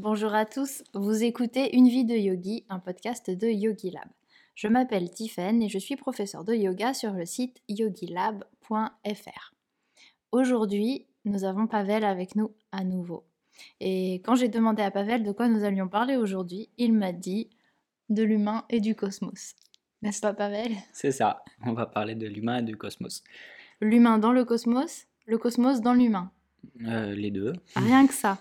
Bonjour à tous, vous écoutez Une vie de yogi, un podcast de Yogi Lab. Je m'appelle Tiffen et je suis professeur de yoga sur le site yogilab.fr. Aujourd'hui, nous avons Pavel avec nous à nouveau. Et quand j'ai demandé à Pavel de quoi nous allions parler aujourd'hui, il m'a dit de l'humain et du cosmos. N'est-ce pas Pavel? C'est ça, on va parler de l'humain et du cosmos. L'humain dans le cosmos, le cosmos dans l'humain. Euh, les deux. Rien que ça.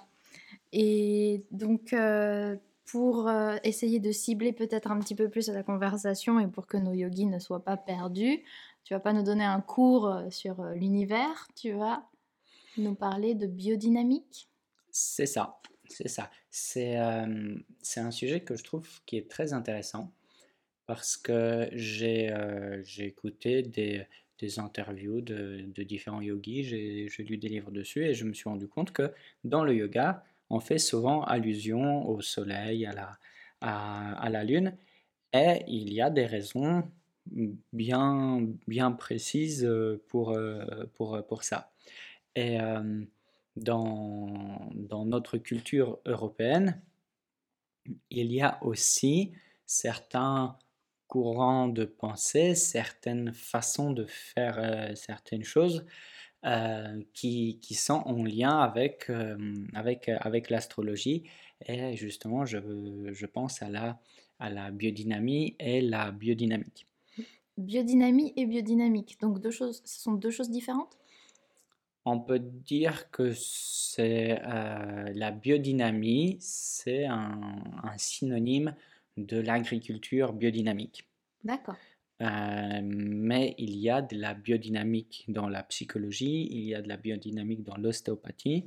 Et donc, euh, pour euh, essayer de cibler peut-être un petit peu plus la conversation et pour que nos yogis ne soient pas perdus, tu vas pas nous donner un cours sur l'univers, tu vas nous parler de biodynamique? C'est ça, c'est ça. C'est c'est un sujet que je trouve qui est très intéressant parce que j'ai écouté des, des interviews de, de différents yogis, j'ai lu des livres dessus et je me suis rendu compte que dans le yoga, on fait souvent allusion au soleil, à la, à, la lune, et il y a des raisons bien, bien précises euh, pour, euh, pour, pour ça. Et euh, dans, dans notre culture européenne, il y a aussi certains courants de pensée, certaines façons de faire certaines choses euh, qui, qui, sont en lien avec, euh, avec, avec l'astrologie. Et justement, je, je, pense à la, à la biodynamie et la biodynamique. Biodynamie et biodynamique, donc deux choses, ce sont deux choses différentes? On peut dire que c'est euh, la biodynamie, c'est un, un synonyme de l'agriculture biodynamique. D'accord. Euh, mais il y a de la biodynamique dans la psychologie, il y a de la biodynamique dans l'ostéopathie.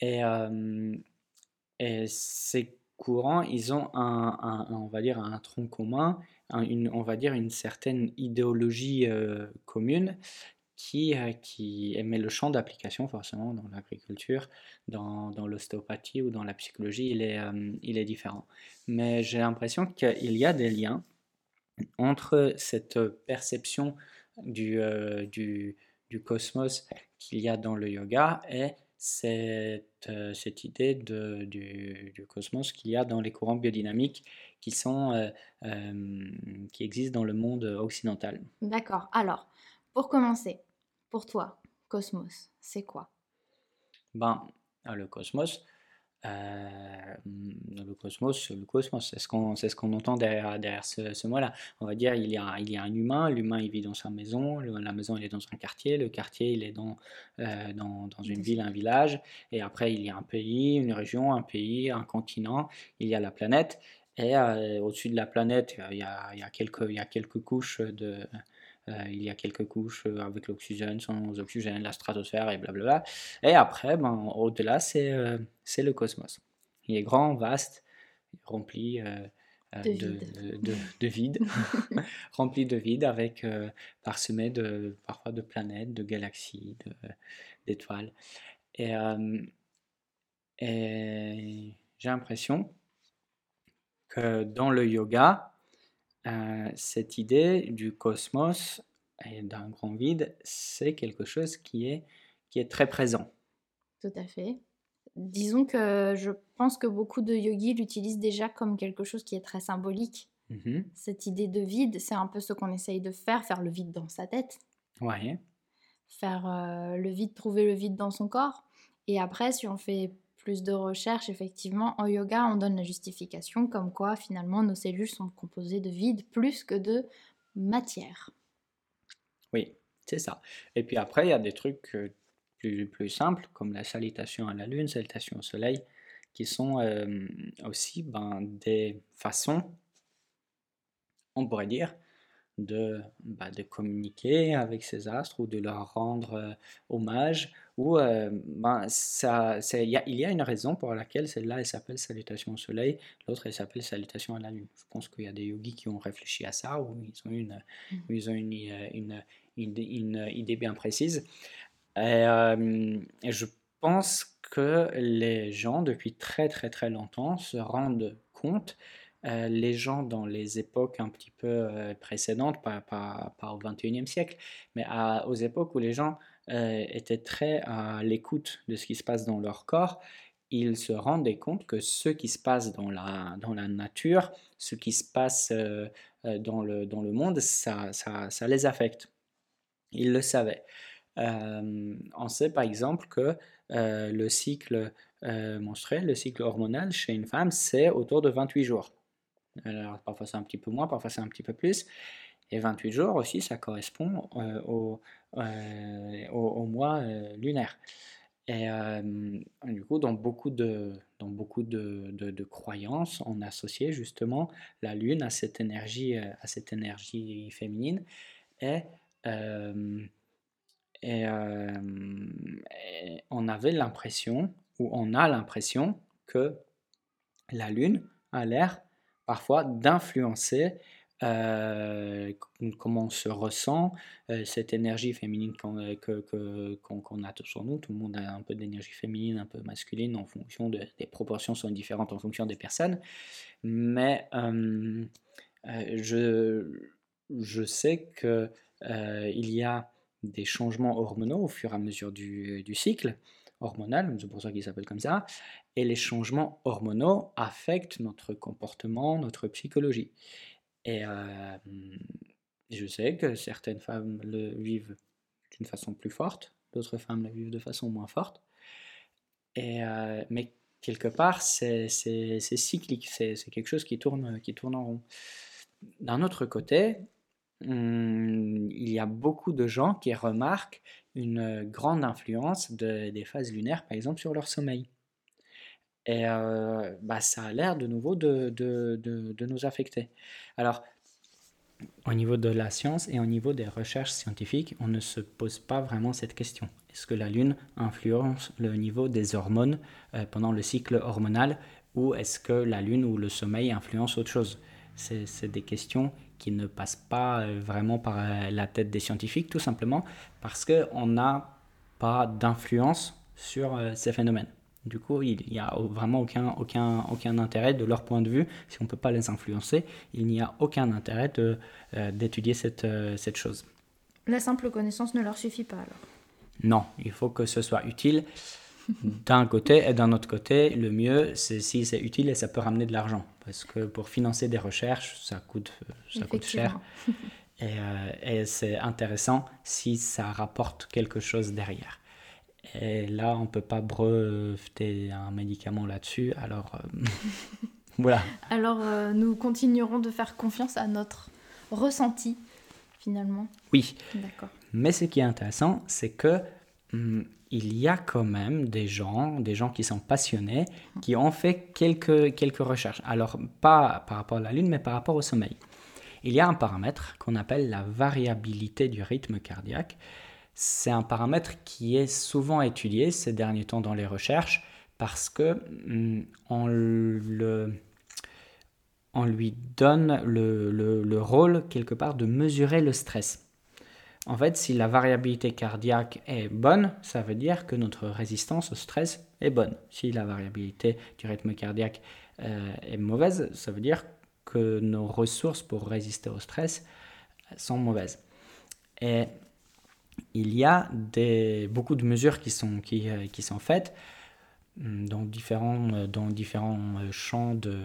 Et, euh, et, ces courants, ils ont un, on va dire un tronc commun, une, on va dire une certaine idéologie euh, commune qui, qui émet le champ d'application forcément dans l'agriculture, dans, dans l'ostéopathie ou dans la psychologie, il est, il est différent. Mais j'ai l'impression qu'il y a des liens entre cette perception du, euh, du, du cosmos qu'il y a dans le yoga et cette, euh, cette idée de, du, du, cosmos qu'il y a dans les courants biodynamiques qui, sont, euh, qui existent dans le monde occidental. D'accord. Alors, pour commencer, pour toi, cosmos, c'est quoi? Ben, Le cosmos, euh, le cosmos, le cosmos, c'est ce qu'on ce qu'on entend derrière, derrière ce, ce mot-là. On va dire il y a, il y a un humain, l'humain il vit dans sa maison, la maison il est dans un quartier, le quartier il est dans, euh, dans, dans, une ville, un village, et après il y a un pays, une région, un pays, un continent, il y a la planète, et euh, au-dessus de la planète il y a, il y a, quelques, il y a quelques couches de, euh, il y a quelques couches euh, avec l'oxygène, sans oxygène, la stratosphère et blablabla. Et après, ben, au-delà, c'est euh, le cosmos. Il est grand, vaste, rempli de, vide. De, de, vide, rempli de vide avec parsemé de parfois de planètes, de galaxies, d'étoiles. Et, et j'ai l'impression que dans le yoga, euh, cette idée du cosmos et d'un grand vide, c'est quelque chose qui est, qui est très présent. Tout à fait. Disons que je pense que beaucoup de yogis l'utilisent déjà comme quelque chose qui est très symbolique. Mm-hmm. Cette idée de vide, c'est un peu ce qu'on essaye de faire, faire le vide dans sa tête. Ouais. Faire euh, le vide, trouver le vide dans son corps. Et après, si on fait plus de recherches, effectivement, en yoga, on donne la justification comme quoi finalement nos cellules sont composées de vide plus que de matière. Oui, c'est ça. Et puis après, il y a des trucs euh, plus, plus simples, comme la salutation à la lune, salutation au soleil, qui sont euh, aussi ben, des façons, on pourrait dire, de, bah, de communiquer avec ces astres ou de leur rendre euh, hommage. Ou euh, ben, ça, il y, y, a une raison pour laquelle celle-là elle s'appelle Salutation au Soleil, l'autre elle s'appelle Salutation à la Lune. Je pense qu'il y a des yogis qui ont réfléchi à ça ou ils ont une, mmh. ils ont une, une, une, une, idée bien précise. Et, euh, et je pense que les gens depuis très très très longtemps se rendent compte euh, les gens dans les époques un petit peu euh, précédentes, pas, au 21e siècle, mais aux époques où les gens euh, étaient très à l'écoute de ce qui se passe dans leur corps, ils se rendaient compte que ce qui se passe dans la, nature, ce qui se passe dans, le, monde, ça, les affecte. Ils le savaient. On sait par exemple que le cycle menstruel, le cycle hormonal chez une femme, c'est autour de 28 jours. Alors, parfois c'est un petit peu moins, parfois c'est un petit peu plus. Et 28 jours aussi, ça correspond au, au, mois lunaire. Et du coup, dans beaucoup de, dans beaucoup de, de, croyances, on associait justement la Lune à cette énergie, à cette énergie féminine. Et, et, on avait l'impression, ou on a l'impression, que la Lune a l'air parfois d'influencer euh, comment on se ressent, euh, cette énergie féminine qu'on euh, a sur nous. Tout le monde a un peu d'énergie féminine, un peu masculine, en fonction de, des proportions sont différentes en fonction des personnes. Mais je, je sais qu'il il y a des changements hormonaux au fur et à mesure du cycle hormonal, c'est pour ça qu'il s'appelle comme ça, et les changements hormonaux affectent notre comportement, notre psychologie. Et euh, je sais que certaines femmes le vivent d'une façon plus forte, d'autres femmes le vivent de façon moins forte. Euh, mais quelque part, c'est cyclique, c'est quelque chose qui tourne, qui tourne en rond. D'un autre côté, hum, il y a beaucoup de gens qui remarquent une grande influence des phases lunaires, par exemple, sur leur sommeil. Et euh, bah, ça a l'air de nouveau de, de, de, nous affecter. Alors, au niveau de la science et au niveau des recherches scientifiques, on ne se pose pas vraiment cette question. Est-ce que la Lune influence le niveau des hormones euh, pendant le cycle hormonal ou est-ce que la Lune ou le sommeil influence autre chose? C'est des questions qui ne passent pas euh, vraiment par la tête des scientifiques, tout simplement parce qu'on n'a pas d'influence sur ces phénomènes. Du coup, il n'y a vraiment aucun, aucun, aucun intérêt de leur point de vue, si on ne peut pas les influencer, il n'y a aucun intérêt euh, d'étudier cette, euh, cette chose. La simple connaissance ne leur suffit pas alors Non, il faut que ce soit utile d'un côté et d'un autre côté. Le mieux, c'est si c'est utile et ça peut ramener de l'argent. Parce que pour financer des recherches, ça coûte, ça coûte cher. et, euh, et c'est intéressant si ça rapporte quelque chose derrière. Et là, on ne peut pas breveter un médicament là-dessus. Alors, euh, voilà. Alors, euh, nous continuerons de faire confiance à notre ressenti, finalement. Oui. D'accord. Mais ce qui est intéressant, c'est que hum, il y a quand même des gens, des gens qui sont passionnés, qui ont fait quelques, quelques recherches. Alors, pas par rapport à la Lune, mais par rapport au sommeil. Il y a un paramètre qu'on appelle la variabilité du rythme cardiaque c'est un paramètre qui est souvent étudié ces derniers temps dans les recherches parce que mm, on, lui donne le, rôle quelque part de mesurer le stress. En fait, si la variabilité cardiaque est bonne, ça veut dire que notre résistance au stress est bonne. Si la variabilité du rythme cardiaque euh, est mauvaise, ça veut dire que nos ressources pour résister au stress sont mauvaises. Et il y a des, beaucoup de mesures qui sont, euh, faites dans différents, euh, dans différents euh, champs de,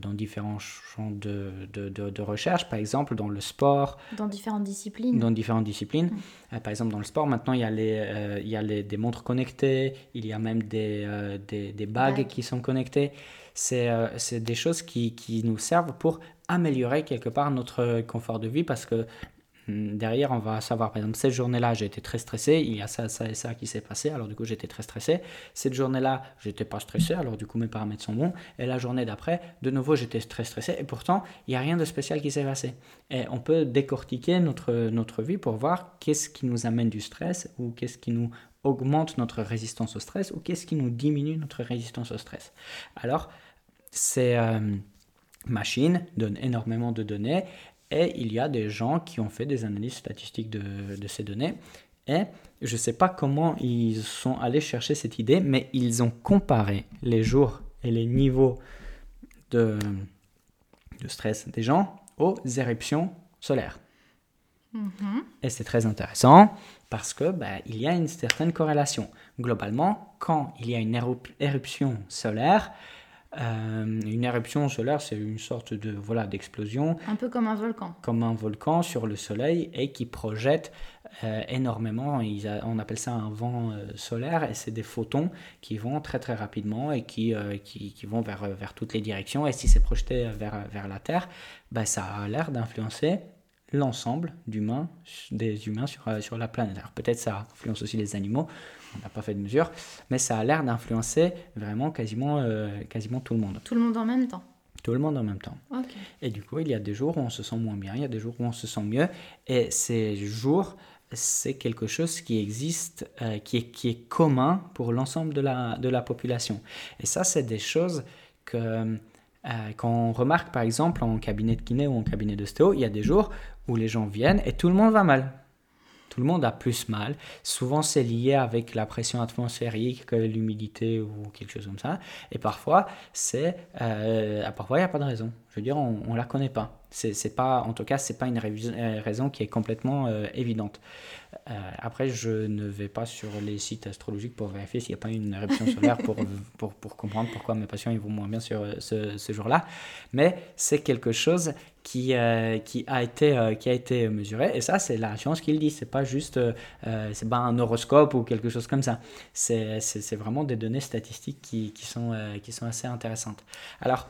dans différents champs de, de, de, recherche, par exemple dans le sport. Dans différentes disciplines. Dans différentes disciplines. Hum. par exemple, dans le sport, maintenant, il y a, les, il y a les, des montres connectées, il y a même des, des, des bagues qui sont connectées. C'est des choses qui, qui, nous servent pour améliorer quelque part notre confort de vie parce que derrière, on va savoir, par exemple, cette journée-là, j'ai été très stressé, il y a ça, ça et ça qui s'est passé, alors du coup, j'étais très stressé. Cette journée-là, j'étais pas stressé, alors du coup, mes paramètres sont bons. Et la journée d'après, de nouveau, j'étais très stressé, et pourtant, il n'y a rien de spécial qui s'est passé. Et on peut décortiquer notre, notre vie pour voir qu'est-ce qui nous amène du stress, ou qu'est-ce qui nous augmente notre résistance au stress, ou qu'est-ce qui nous diminue notre résistance au stress. Alors, ces euh, machines donnent énormément de données et il y a des gens qui ont fait des analyses statistiques de, ces données. Et je ne sais pas comment ils sont allés chercher cette idée, mais ils ont comparé les jours et les niveaux de, de stress des gens aux éruptions solaires. Mm-hmm. Et c'est très intéressant parce que bah, il y a une certaine corrélation. Globalement, quand il y a une éruption solaire, euh, une éruption solaire, c'est une sorte de voilà d'explosion. Un peu comme un volcan. Comme un volcan sur le Soleil et qui projette euh, énormément. on appelle ça un vent euh, solaire et c'est des photons qui vont très très rapidement et qui, qui, qui, vont vers, vers toutes les directions. Et si c'est projeté vers, vers la Terre, bah, ça a l'air d'influencer l'ensemble d'humains, des humains sur, sur la planète. Alors peut-être ça influence aussi les animaux, on n'a pas fait de mesure, mais ça a l'air d'influencer vraiment quasiment, euh, quasiment tout le monde. Tout le monde en même temps Tout le monde en même temps. Et du coup, il y a des jours où on se sent moins bien, il y a des jours où on se sent mieux, et ces jours, c'est quelque chose qui existe, euh, qui, est, qui est commun pour l'ensemble de la, de la population. Et ça, c'est des choses que... Euh, quand on remarque par exemple en cabinet de kiné ou en cabinet de stéo, il y a des jours où les gens viennent et tout le monde va mal tout le monde a plus mal. Souvent, c'est lié avec la pression atmosphérique, l'humidité ou quelque chose comme ça. Et parfois, c'est, euh, parfois, il n'y a pas de raison. Je veux dire, on ne la connaît pas. C'est, pas, en tout cas, c'est pas une euh, raison qui est complètement euh, évidente. Euh, après, je ne vais pas sur les sites astrologiques pour vérifier s'il n'y a pas une éruption solaire pour, pour, comprendre pourquoi mes patients ils vont moins bien sur ce, jour-là. Mais c'est quelque chose qui, qui, a été, qui a été mesuré. Et ça, c'est la science qui le dit. C'est pas juste c'est pas un horoscope ou quelque chose comme ça. C'est, c'est, vraiment des données statistiques qui, qui, sont, qui sont assez intéressantes. Alors,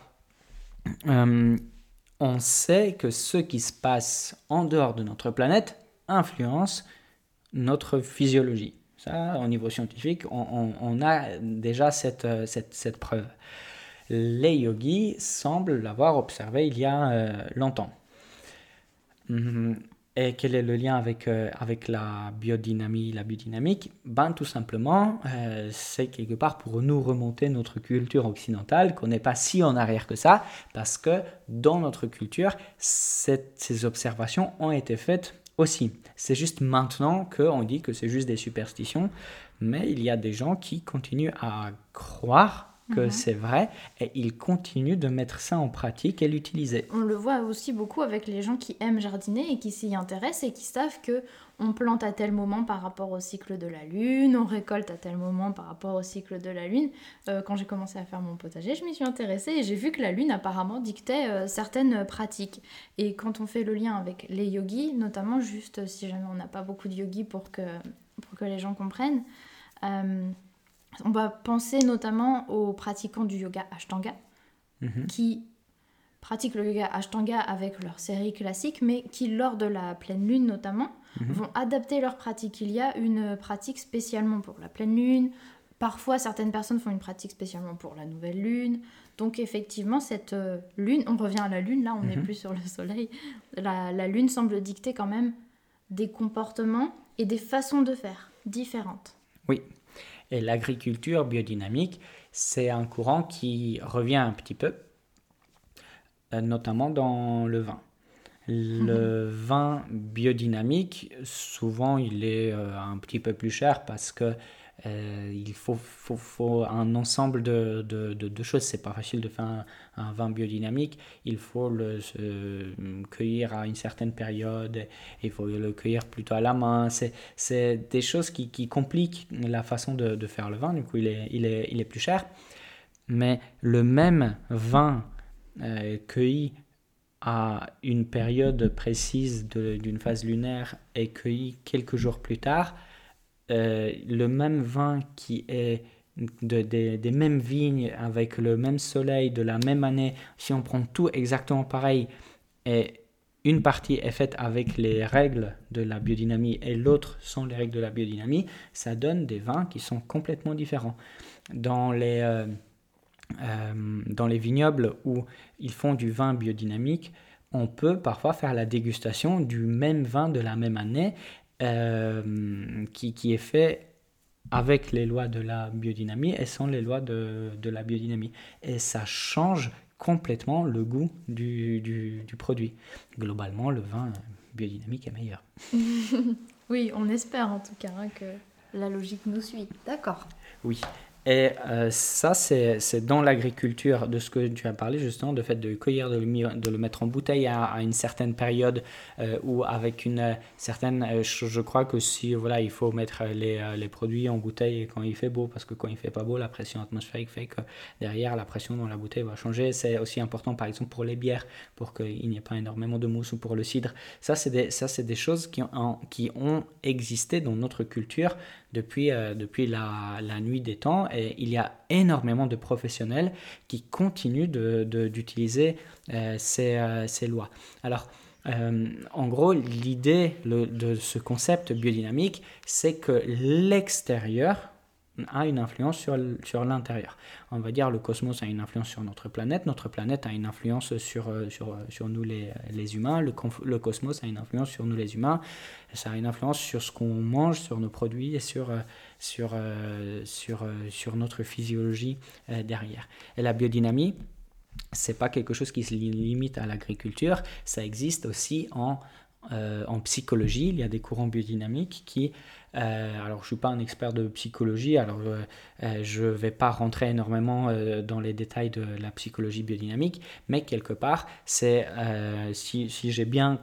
on sait que ce qui se passe en dehors de notre planète influence notre physiologie. Ça, au niveau scientifique, on, a déjà cette, cette, preuve. Les yogis semblent l'avoir observé il y a euh, longtemps. Hum, et quel est le lien avec, euh, avec la biodynamie, la biodynamique Ben tout simplement, euh, c'est quelque part pour nous remonter notre culture occidentale, qu'on n'est pas si en arrière que ça, parce que dans notre culture, ces observations ont été faites aussi. C'est juste maintenant qu'on dit que c'est juste des superstitions, mais il y a des gens qui continuent à croire que mhm. c'est vrai et ils continuent de mettre ça en pratique et l'utiliser. On le voit aussi beaucoup avec les gens qui aiment jardiner et qui s'y intéressent et qui savent que on plante à tel moment par rapport au cycle de la lune, on récolte à tel moment par rapport au cycle de la lune. Euh, quand j'ai commencé à faire mon potager, je m'y suis intéressée et j'ai vu que la lune apparemment dictait euh, certaines pratiques. Et quand on fait le lien avec les yogis, notamment juste si jamais on n'a pas beaucoup de yogis pour que, pour que les gens comprennent, euh, on va penser notamment aux pratiquants du yoga Ashtanga, mhm. qui pratiquent le yoga Ashtanga avec leur série classique, mais qui, lors de la pleine lune notamment, mhm. vont adapter leur pratique. Il y a une pratique spécialement pour la pleine lune. Parfois, certaines personnes font une pratique spécialement pour la nouvelle lune. Donc, effectivement, cette euh, lune, on revient à la lune, là, on n'est mhm. plus sur le soleil. la lune semble dicter quand même des comportements et des façons de faire différentes. Oui, et l'agriculture biodynamique, c'est un courant qui revient un petit peu, euh, notamment dans le vin. Le mhm. vin biodynamique, souvent, il est euh, un petit peu plus cher parce que euh, il faut, faut, faut, un ensemble de, de, de, choses. C'est pas facile de faire un, vin biodynamique. Il faut le cueillir à une certaine période. Il faut le cueillir plutôt à la main. C'est des choses qui, qui, compliquent la façon de, faire le vin. Du coup, il est, il est, il est plus cher. Mais le même vin euh, cueilli à une période précise d'une phase lunaire et cueilli quelques jours plus tard, euh, le même vin qui est de, des mêmes vignes, avec le même soleil, de la même année, si on prend tout exactement pareil, et une partie est faite avec les règles de la biodynamie et l'autre sans les règles de la biodynamie, ça donne des vins qui sont complètement différents. Dans les, euh, euh, dans les vignobles où ils font du vin biodynamique, on peut parfois faire la dégustation du même vin de la même année euh, qui, qui, est fait avec les lois de la biodynamie et sans les lois de, de la biodynamie. Et ça change complètement le goût du, du, du produit. Globalement, le vin biodynamique est meilleur. oui, on espère en tout cas hein, que la logique nous suit. D'accord. Oui. Et euh, ça, c'est dans l'agriculture, de ce que tu as parlé justement, de fait de cueillir, de le, mettre en bouteille à, une certaine période euh, ou avec une certaine. Euh, je, crois que si voilà, il faut mettre les, produits en bouteille quand il fait beau, parce que quand il fait pas beau, la pression atmosphérique fait que derrière la pression dans la bouteille va changer. C'est aussi important, par exemple, pour les bières, pour qu'il n'y ait pas énormément de mousse ou pour le cidre. Ça, c'est des, des choses qui ont, qui ont existé dans notre culture depuis, euh, depuis la, nuit des temps et il y a énormément de professionnels qui continuent d'utiliser de, euh, ces, euh, ces, lois. Alors, en gros, l'idée de ce concept biodynamique, c'est que l'extérieur a une influence sur, sur l'intérieur. On va dire le cosmos a une influence sur notre planète, notre planète a une influence sur, euh, sur, euh, sur nous les, les humains, le, cosmos a une influence sur nous les humains, ça a une influence sur ce qu'on mange, sur nos produits et sur, euh, sur, sur, sur notre physiologie derrière. Et la biodynamie, c'est pas quelque chose qui se limite à l'agriculture, ça existe aussi en, en psychologie, il y a des courants biodynamiques qui euh, alors, je ne suis pas un expert de psychologie, alors euh, euh, je ne vais pas rentrer énormément dans les détails de la psychologie biodynamique, mais quelque part, c'est, si, si j'ai bien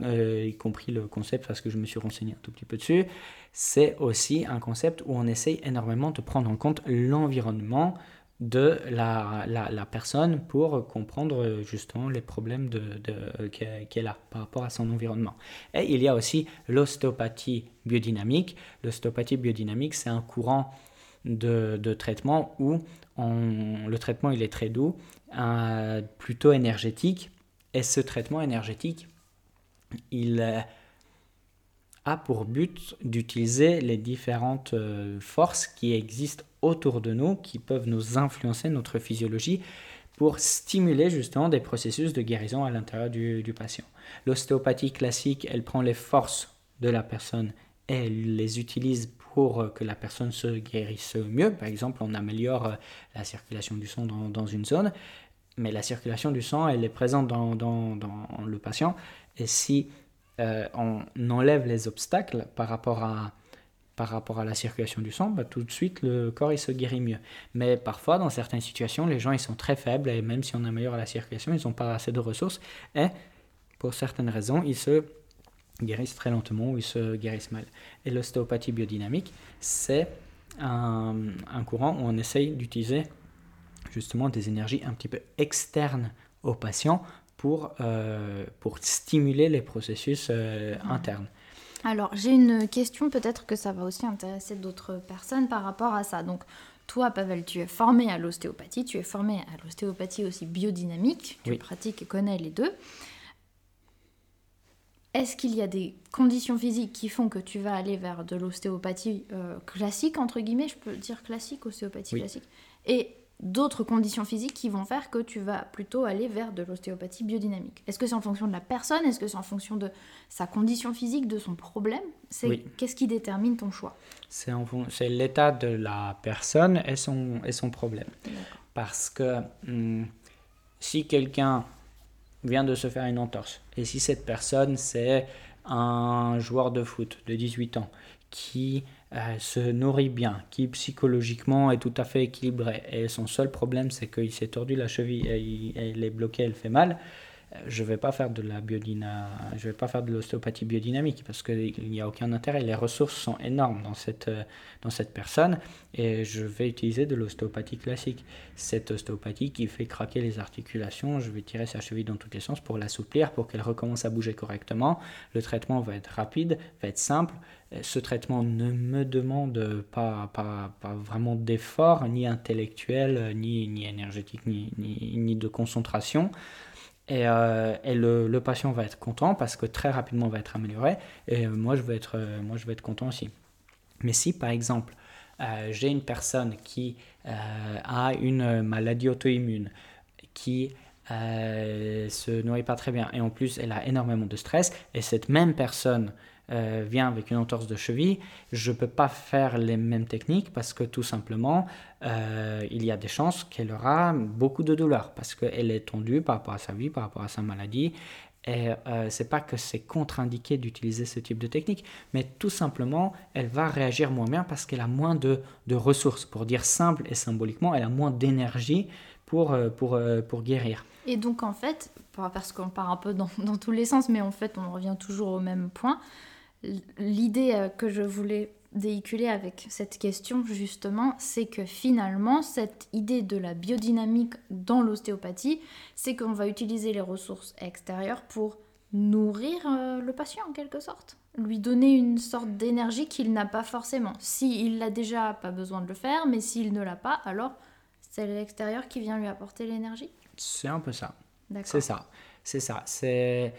compris le concept, parce que je me suis renseigné un tout petit peu dessus, c'est aussi un concept où on essaye énormément de prendre en compte l'environnement, de la, la, personne pour comprendre justement les problèmes de, de, qu'elle a par rapport à son environnement. Et il y a aussi l'ostéopathie biodynamique. L'ostéopathie biodynamique, c'est un courant de, de traitement où on, le traitement il est très doux, plutôt énergétique. Et ce traitement énergétique, il a pour but d'utiliser les différentes euh, forces qui existent autour de nous, qui peuvent nous influencer notre physiologie pour stimuler justement des processus de guérison à l'intérieur du, patient. L'ostéopathie classique, elle prend les forces de la personne et elle les utilise pour que la personne se guérisse mieux. Par exemple, on améliore euh, la circulation du sang dans, une zone, mais la circulation du sang, elle est présente dans, dans le patient. Et si euh, on enlève les obstacles par rapport à, par rapport à la circulation du sang, bah, tout de suite le corps il se guérit mieux. Mais parfois, dans certaines situations, les gens ils sont très faibles et même si on améliore la circulation, ils n'ont pas assez de ressources et pour certaines raisons, ils se guérissent très lentement ou ils se guérissent mal. Et l'ostéopathie biodynamique, c'est un, un, courant où on essaye d'utiliser justement des énergies un petit peu externes au patient pour, euh, pour stimuler les processus euh, internes. Alors, j'ai une question, peut-être que ça va aussi intéresser d'autres personnes par rapport à ça. Donc, toi, Pavel, tu es formé à l'ostéopathie, tu es formé à l'ostéopathie aussi biodynamique, tu pratiques et connais les deux. Est-ce qu'il y a des conditions physiques qui font que tu vas aller vers de l'ostéopathie euh, classique, entre guillemets, je peux dire classique, ostéopathie classique, et d'autres conditions physiques qui vont faire que tu vas plutôt aller vers de l'ostéopathie biodynamique. Est-ce que c'est en fonction de la personne? Est-ce que c'est en fonction de sa condition physique, de son problème? C'est Qu'est-ce qui détermine ton choix? C'est, l'état de la personne et son, et son problème. Parce que hmm, si quelqu'un vient de se faire une entorse, et si cette personne c'est un joueur de foot de 18 ans qui euh, se nourrit bien, qui psychologiquement est tout à fait équilibré. Et son seul problème, c'est qu'il s'est tordu la cheville et elle est bloquée, elle fait mal je vais pas faire de la biodyna, je vais pas faire de l'ostéopathie biodynamique parce qu'il n'y a aucun intérêt. Les ressources sont énormes dans cette, euh, dans cette personne et je vais utiliser de l'ostéopathie classique. Cette ostéopathie qui fait craquer les articulations, je vais tirer sa cheville dans tous les sens pour l'assouplir, pour qu'elle recommence à bouger correctement. Le traitement va être rapide, va être simple. Ce traitement ne me demande pas, pas, pas vraiment d'effort, ni intellectuel, ni, ni énergétique, ni, ni de concentration. Et, euh, le, patient va être content parce que très rapidement va être amélioré. Et moi, je vais être, euh, moi, je vais être content aussi. Mais si, par exemple, euh, j'ai une personne qui a une maladie auto-immune, qui se nourrit pas très bien, et en plus, elle a énormément de stress, et cette même personne euh, vient avec une entorse de cheville, je ne peux pas faire les mêmes techniques parce que tout simplement, euh, il y a des chances qu'elle aura beaucoup de douleur parce qu'elle est tendue par rapport à sa vie, par rapport à sa maladie. Et euh, c'est pas que c'est contre-indiqué d'utiliser ce type de technique, mais tout simplement, elle va réagir moins bien parce qu'elle a moins de, de, ressources. Pour dire simple et symboliquement, elle a moins d'énergie pour, euh, pour, pour guérir. Et donc, en fait, parce qu'on part un peu dans, dans, tous les sens, mais en fait, on revient toujours au même point. L'idée euh, que je voulais véhiculer avec cette question, justement, c'est que finalement, cette idée de la biodynamique dans l'ostéopathie, c'est qu'on va utiliser les ressources extérieures pour nourrir euh, le patient en quelque sorte, lui donner une sorte d'énergie qu'il n'a pas forcément. S'il l'a déjà, pas besoin de le faire, mais s'il ne l'a pas, alors c'est l'extérieur qui vient lui apporter l'énergie. C'est un peu ça. C'est ça. C'est ça. C'est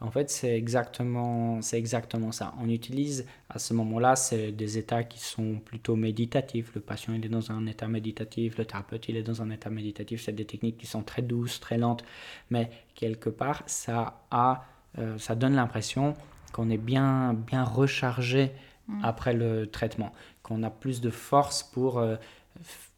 en fait, c'est exactement, c'est exactement ça. On utilise à ce moment-là, c'est des états qui sont plutôt méditatifs. Le patient il est dans un état méditatif, le thérapeute il est dans un état méditatif. C'est des techniques qui sont très douces, très lentes, mais quelque part, ça a, euh, ça donne l'impression qu'on est bien, bien rechargé mm. après le traitement, qu'on a plus de force pour euh,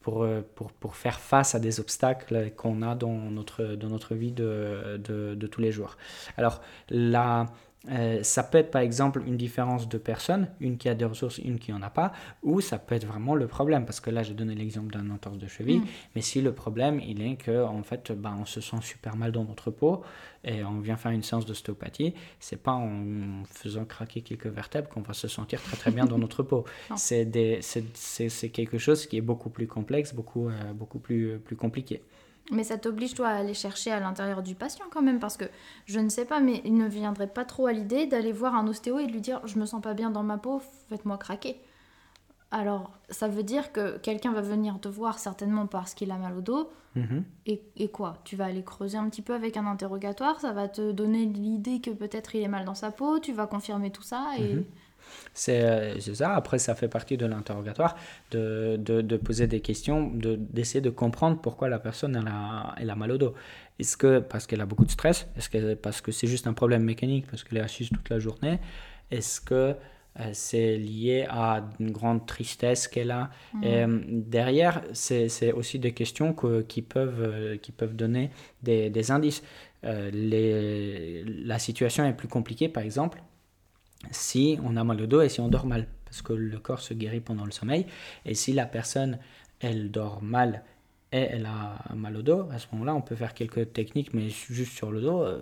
pour, euh, pour, faire face à des obstacles qu'on a dans notre, vie de tous les jours. Alors, la, euh, ça peut être par exemple une différence de personnes, une qui a des ressources, une qui n'en a pas, ou ça peut être vraiment le problème, parce que là j'ai donné l'exemple d'un entorse de cheville, mm. mais si le problème il est que en fait bah, on se sent super mal dans notre peau et on vient faire une séance d'ostéopathie, c'est pas en faisant craquer quelques vertèbres qu'on va se sentir très très bien dans notre peau. C'est quelque chose qui est beaucoup plus complexe, beaucoup, euh, beaucoup plus, plus compliqué. Mais ça t'oblige, toi, à aller chercher à l'intérieur du patient quand même, parce que je ne sais pas, mais il ne viendrait pas trop à l'idée d'aller voir un ostéo et de lui dire Je me sens pas bien dans ma peau, faites-moi craquer. Alors, ça veut dire que quelqu'un va venir te voir certainement parce qu'il a mal au dos. Mhm. Et, et, quoi? Tu vas aller creuser un petit peu avec un interrogatoire, ça va te donner l'idée que peut-être il est mal dans sa peau, tu vas confirmer tout ça et. Mhm. C'est ça. Après, ça fait partie de l'interrogatoire de, de, de, poser des questions, d'essayer de, comprendre pourquoi la personne elle a, elle a mal au dos. Est-ce que parce qu'elle a beaucoup de stress? Est-ce que parce que c'est juste un problème mécanique, parce qu'elle est assise toute la journée? Est-ce que euh, c'est lié à une grande tristesse qu'elle a? Mmh. Euh, derrière, c'est aussi des questions que, qui, peuvent, euh, qui peuvent donner des, des indices. les, la situation est plus compliquée, par exemple, si on a mal au dos et si on dort mal, parce que le corps se guérit pendant le sommeil. Et si la personne, elle dort mal et elle a mal au dos, à ce moment-là, on peut faire quelques techniques, mais juste sur le dos, euh,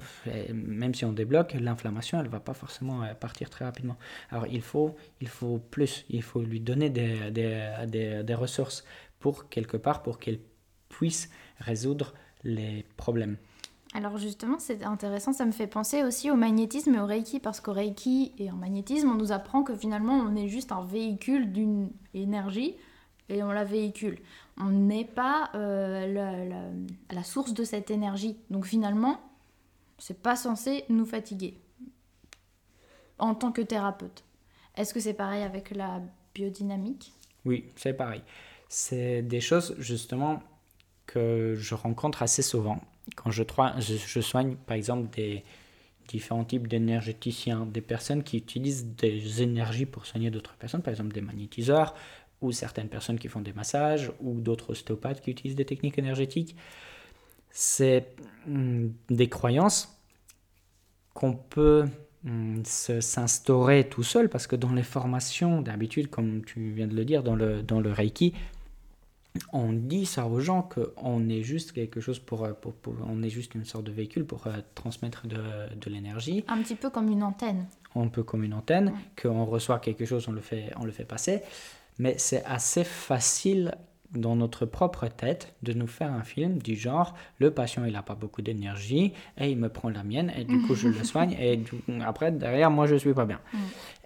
même si on débloque, l'inflammation, elle va pas forcément euh, partir très rapidement. Alors il faut, il faut plus, il faut lui donner des, des, des, des ressources pour quelque part, pour qu'elle puisse résoudre les problèmes. Alors justement, c'est intéressant, ça me fait penser aussi au magnétisme et au Reiki, parce qu'au Reiki et en magnétisme, on nous apprend que finalement, on est juste un véhicule d'une énergie et on la véhicule. On n'est pas euh, la, source de cette énergie. Donc finalement, c'est pas censé nous fatiguer en tant que thérapeute. Est-ce que c'est pareil avec la biodynamique? Oui, c'est pareil. C'est des choses justement que je rencontre assez souvent quand je, je, soigne par exemple des différents types d'énergéticiens, des personnes qui utilisent des énergies pour soigner d'autres personnes, par exemple des magnétiseurs, ou certaines personnes qui font des massages, ou d'autres ostéopathes qui utilisent des techniques énergétiques, c'est hmm, des croyances qu'on peut hmm, s'instaurer tout seul, parce que dans les formations, d'habitude, comme tu viens de le dire, dans le, dans le Reiki, on dit ça aux gens qu'on est juste quelque chose pour, pour, on est juste une sorte de véhicule pour euh, transmettre de, de l'énergie. Un petit peu comme une antenne. Un peu comme une antenne, qu'on reçoit quelque chose, on le fait, on le fait passer. Mais c'est assez facile dans notre propre tête de nous faire un film du genre le patient il n'a pas beaucoup d'énergie et il me prend la mienne et du coup je le soigne et après derrière moi je suis pas bien.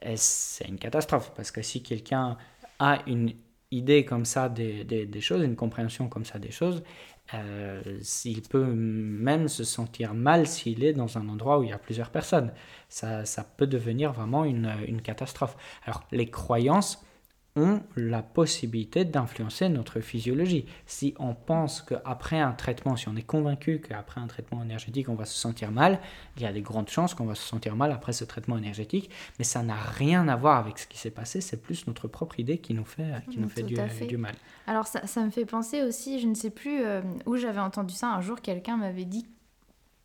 Et c'est une catastrophe parce que si quelqu'un a une idée comme ça des, des, choses, une compréhension comme ça des choses, euh, il peut même se sentir mal s'il est dans un endroit où il y a plusieurs personnes. Ça, ça peut devenir vraiment une, une catastrophe. Alors les croyances, ont la possibilité d'influencer notre physiologie. Si on pense qu'après un traitement, si on est convaincu qu'après un traitement énergétique, on va se sentir mal, il y a des grandes chances qu'on va se sentir mal après ce traitement énergétique, mais ça n'a rien à voir avec ce qui s'est passé, c'est plus notre propre idée qui nous fait, qui nous fait du, du, mal. Alors ça, ça, me fait penser aussi, je ne sais plus euh, où j'avais entendu ça, un jour quelqu'un m'avait dit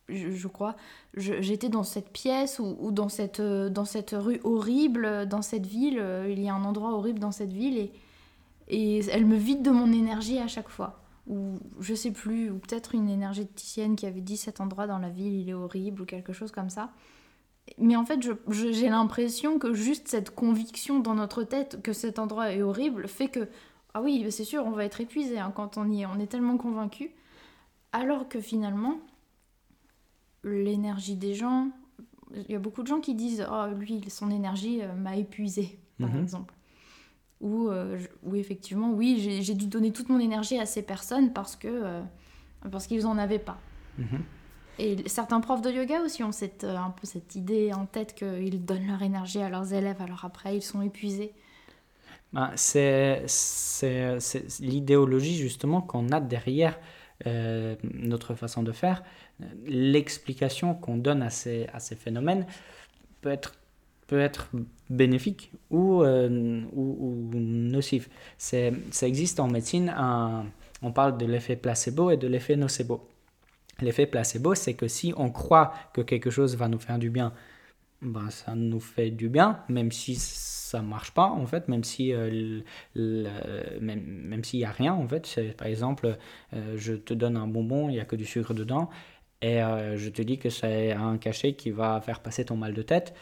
je, crois, j'étais dans cette pièce ou, dans, cette, dans cette rue horrible, dans cette ville. Il y a un endroit horrible dans cette ville et, et elle me vide de mon énergie à chaque fois. Ou je sais plus, ou peut-être une énergéticienne qui avait dit cet endroit dans la ville il est horrible ou quelque chose comme ça. Mais en fait, j'ai l'impression que juste cette conviction dans notre tête que cet endroit est horrible fait que, ah oui, c'est sûr, on va être épuisé hein, quand on y est, on est tellement convaincu. Alors que finalement, l'énergie des gens, il y a beaucoup de gens qui disent, oh lui, son énergie euh, m'a épuisé, par mhm. exemple. Ou, euh, effectivement, oui, j'ai dû donner toute mon énergie à ces personnes parce que euh, parce qu'ils n'en avaient pas. Mhm. Et certains profs de yoga aussi ont cette, un peu cette idée en tête qu'ils donnent leur énergie à leurs élèves, alors après ils sont épuisés. Ben, c'est l'idéologie justement qu'on a derrière euh, notre façon de faire. L'explication qu'on donne à ces, à ces phénomènes peut être, peut être bénéfique ou, euh, ou, ou, nocif. Ça existe en médecine, on parle de l'effet placebo et de l'effet nocebo. L'effet placebo, c'est que si on croit que quelque chose va nous faire du bien, ben, ça nous fait du bien, même si ça marche pas, en fait, même si euh, même, même s'il n'y a rien, en fait. Par exemple, euh, je te donne un bonbon, il n'y a que du sucre dedans, et euh, je te dis que c'est un cachet qui va faire passer ton mal de tête.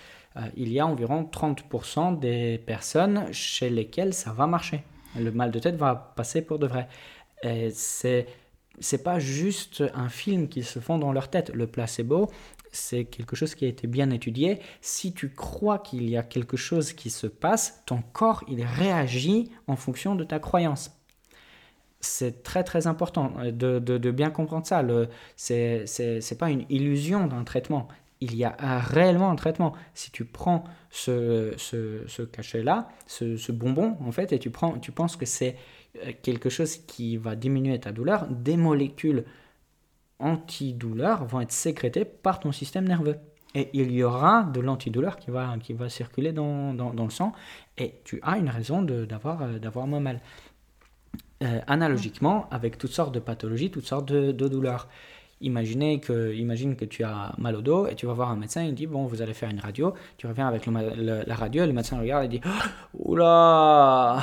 il y a environ 30% des personnes chez lesquelles ça va marcher. Le mal de tête va passer pour de vrai. Et c'est c'est pas juste un film qu'ils se font dans leur tête. Le placebo, c'est quelque chose qui a été bien étudié. Si tu crois qu'il y a quelque chose qui se passe, ton corps, il réagit en fonction de ta croyance. C'est très très important de, de, bien comprendre ça. Ce n'est pas une illusion d'un traitement. Il y a réellement un traitement. Si tu prends ce, ce, cachet-là, ce, bonbon, en fait, et tu, prends, tu penses que c'est euh, quelque chose qui va diminuer ta douleur, des molécules antidouleurs vont être sécrétées par ton système nerveux. Et il y aura de l'antidouleur qui va, qui va circuler dans, dans, le sang et tu as une raison euh, d'avoir moins mal. Euh, analogiquement, avec toutes sortes de pathologies, toutes sortes de, douleurs. Imaginez que, imagine que tu as mal au dos et tu vas voir un médecin, il dit Bon, vous allez faire une radio. Tu reviens avec la radio, et le médecin regarde et dit Oula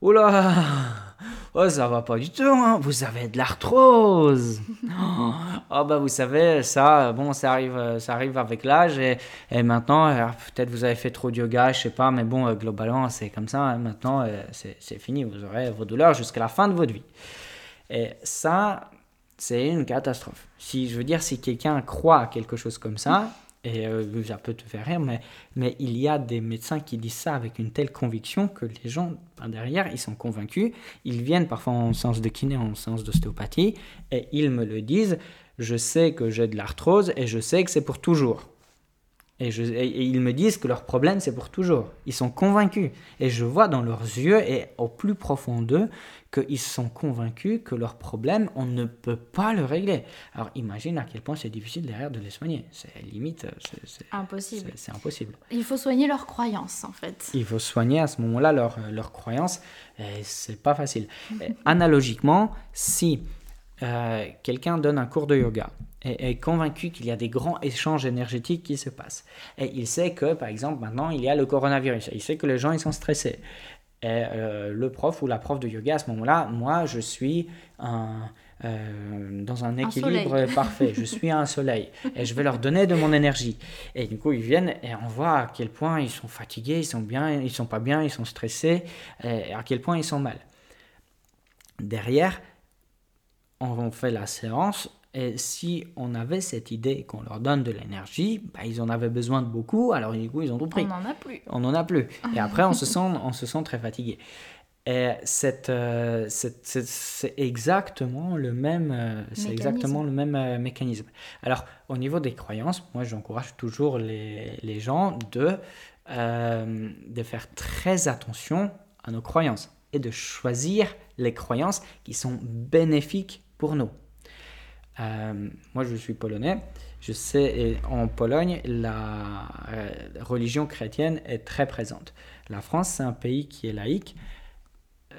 Oula Oh, ça va pas du tout, hein. vous avez de l'arthrose. oh, bah vous savez, ça, bon, ça arrive, ça arrive avec l'âge et, et, maintenant, euh, peut-être vous avez fait trop de yoga, je sais pas, mais bon, euh, globalement, c'est comme ça. Hein. maintenant, euh, c'est fini, vous aurez vos douleurs jusqu'à la fin de votre vie. Et ça, c'est une catastrophe. Si je veux dire, si quelqu'un croit à quelque chose comme ça, et euh, ça peut te faire rire, mais, mais il y a des médecins qui disent ça avec une telle conviction que les gens, derrière, ils sont convaincus. Ils viennent parfois en séance de kiné, en séance d'ostéopathie, et ils me le disent. Je sais que j'ai de l'arthrose et je sais que c'est pour toujours. Et, je, et, ils me disent que leur problème, c'est pour toujours. Ils sont convaincus. Et je vois dans leurs yeux et au plus profond d'eux qu'ils sont convaincus que leur problème, on ne peut pas le régler. Alors imagine à quel point c'est difficile derrière de les soigner. C'est limite. C'est impossible. C'est impossible. Il faut soigner leurs croyances, en fait. Il faut soigner à ce moment-là leurs leur croyances. Et c'est pas facile. analogiquement, si euh, quelqu'un donne un cours de yoga, et est convaincu qu'il y a des grands échanges énergétiques qui se passent. Et il sait que, par exemple, maintenant, il y a le coronavirus. Il sait que les gens, ils sont stressés. Et euh, le prof ou la prof de yoga, à ce moment-là, moi, je suis un, euh, dans un équilibre parfait. Je suis un soleil. Et je vais leur donner de mon énergie. Et du coup, ils viennent et on voit à quel point ils sont fatigués, ils sont bien, ils sont pas bien, ils sont stressés, et à quel point ils sont mal. Derrière, on fait la séance et si on avait cette idée qu'on leur donne de l'énergie, bah, ils en avaient besoin de beaucoup, alors du coup, ils ont tout pris. On n'en a plus. On n'en a plus. Et après, on se sent, on se sent très fatigué. Et euh, c'est exactement le même, euh, c'est exactement le même euh, mécanisme. Alors, au niveau des croyances, moi, j'encourage toujours les, les, gens de, de faire très attention à nos croyances et de choisir les croyances qui sont bénéfiques pour nous. Euh, moi, je suis polonais. Je sais, en Pologne, la euh, religion chrétienne est très présente. La France, c'est un pays qui est laïque.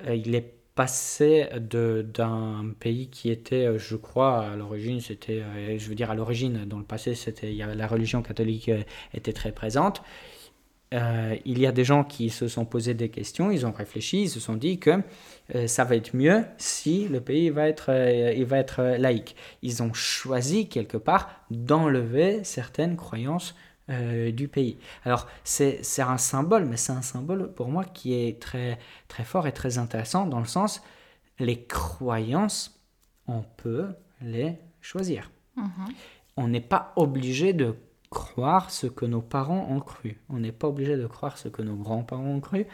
Euh, il est passer d'un pays qui était, je crois, à l'origine, c'était, je veux dire, à l'origine, dans le passé, c'était, la religion catholique était très présente. Euh, il y a des gens qui se sont posés des questions, ils ont réfléchi, ils se sont dit que euh, ça va être mieux si le pays va être, euh, il va être laïque. Ils ont choisi quelque part d'enlever certaines croyances du pays. Alors c'est un symbole, mais c'est un symbole pour moi qui est très, très fort et très intéressant dans le sens, les croyances, on peut les choisir. Mm-hmm. On n'est pas obligé de croire ce que nos parents ont cru. On n'est pas obligé de croire ce que nos grands-parents ont cru.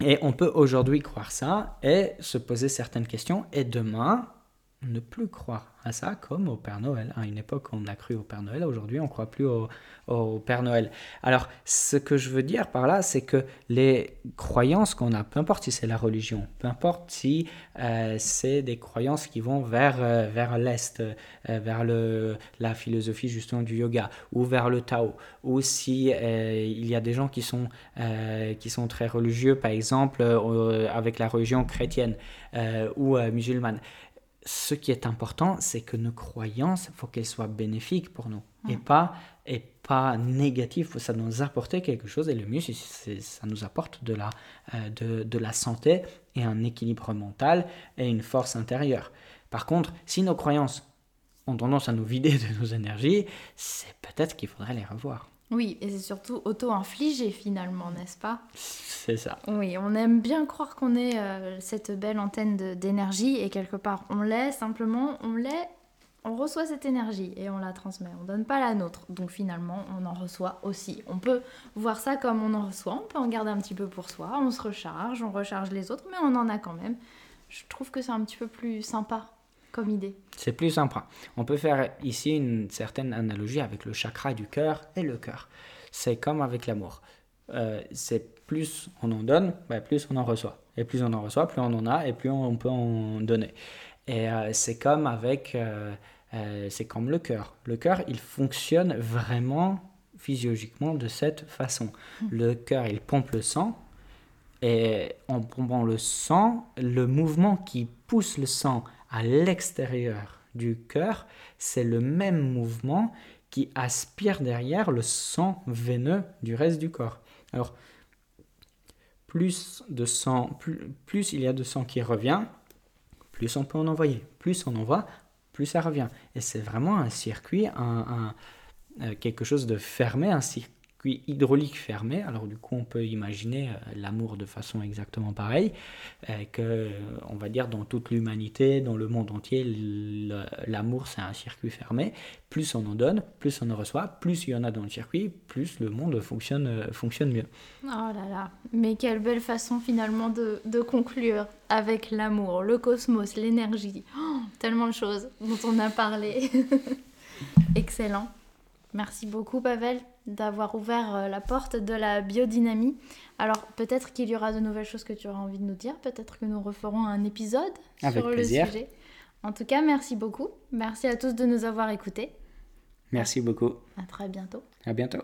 Et on peut aujourd'hui croire ça et se poser certaines questions et demain ne plus croire à ça comme au Père Noël. À une époque, on a cru au Père Noël, aujourd'hui, on ne croit plus au, au, Père Noël. Alors, ce que je veux dire par là, c'est que les croyances qu'on a, peu importe si c'est la religion, peu importe si euh, c'est des croyances qui vont vers, euh, vers l'Est, euh, vers le, la philosophie justement du yoga, ou vers le Tao, ou si il y a des gens qui sont, qui sont très religieux, par exemple, avec la religion chrétienne ou musulmane ce qui est important, c'est que nos croyances, il faut qu'elles soient bénéfiques pour nous et mm. pas et pas négatives. Ça nous apporter quelque chose et le mieux, c'est ça nous apporte de la, euh, de, de, la santé et un équilibre mental et une force intérieure. Par contre, si nos croyances ont tendance à nous vider de nos énergies, c'est peut-être qu'il faudrait les revoir. Oui, et c'est surtout auto-infligé finalement, n'est-ce pas? C'est ça. Oui, on aime bien croire qu'on est euh, cette belle antenne d'énergie et quelque part on l'est, simplement on l'est, on reçoit cette énergie et on la transmet, on donne pas la nôtre. Donc finalement on en reçoit aussi. On peut voir ça comme on en reçoit, on peut en garder un petit peu pour soi, on se recharge, on recharge les autres, mais on en a quand même. Je trouve que c'est un petit peu plus sympa comme idée. C'est plus sympa. On peut faire ici une certaine analogie avec le chakra du cœur et le cœur. C'est comme avec l'amour. Euh, c'est plus on en donne, bah, plus on en reçoit. Et plus on en reçoit, plus on en a et plus on, peut en donner. Et euh, c'est comme avec, euh, c'est comme le cœur. Le cœur, il fonctionne vraiment physiologiquement de cette façon. Mmh. Le cœur, il pompe le sang. Et en pompant le sang, le mouvement qui pousse le sang à l'extérieur du cœur, c'est le même mouvement qui aspire derrière le sang veineux du reste du corps. Alors, plus de sang, plus, il y a de sang qui revient, plus on peut en envoyer. Plus on envoie, plus ça revient. Et c'est vraiment un circuit, un, euh, quelque chose de fermé, un circuit hydraulique fermé. Alors du coup, on peut imaginer euh, l'amour de façon exactement pareille, euh, que on va dire dans toute l'humanité, dans le monde entier, l'amour c'est un circuit fermé. Plus on en donne, plus on en reçoit, plus il y en a dans le circuit, plus le monde fonctionne, euh, fonctionne mieux. Oh là là, mais quelle belle façon finalement de, de conclure avec l'amour, le cosmos, l'énergie, oh, tellement de choses dont on a parlé. Excellent. Merci beaucoup Pavel d'avoir ouvert euh, la porte de la biodynamie. Alors peut-être qu'il y aura de nouvelles choses que tu auras envie de nous dire, peut-être que nous referons un épisode sur le sujet. En tout cas, merci beaucoup. Merci à tous de nous avoir écoutés. Merci beaucoup. À très bientôt. À bientôt.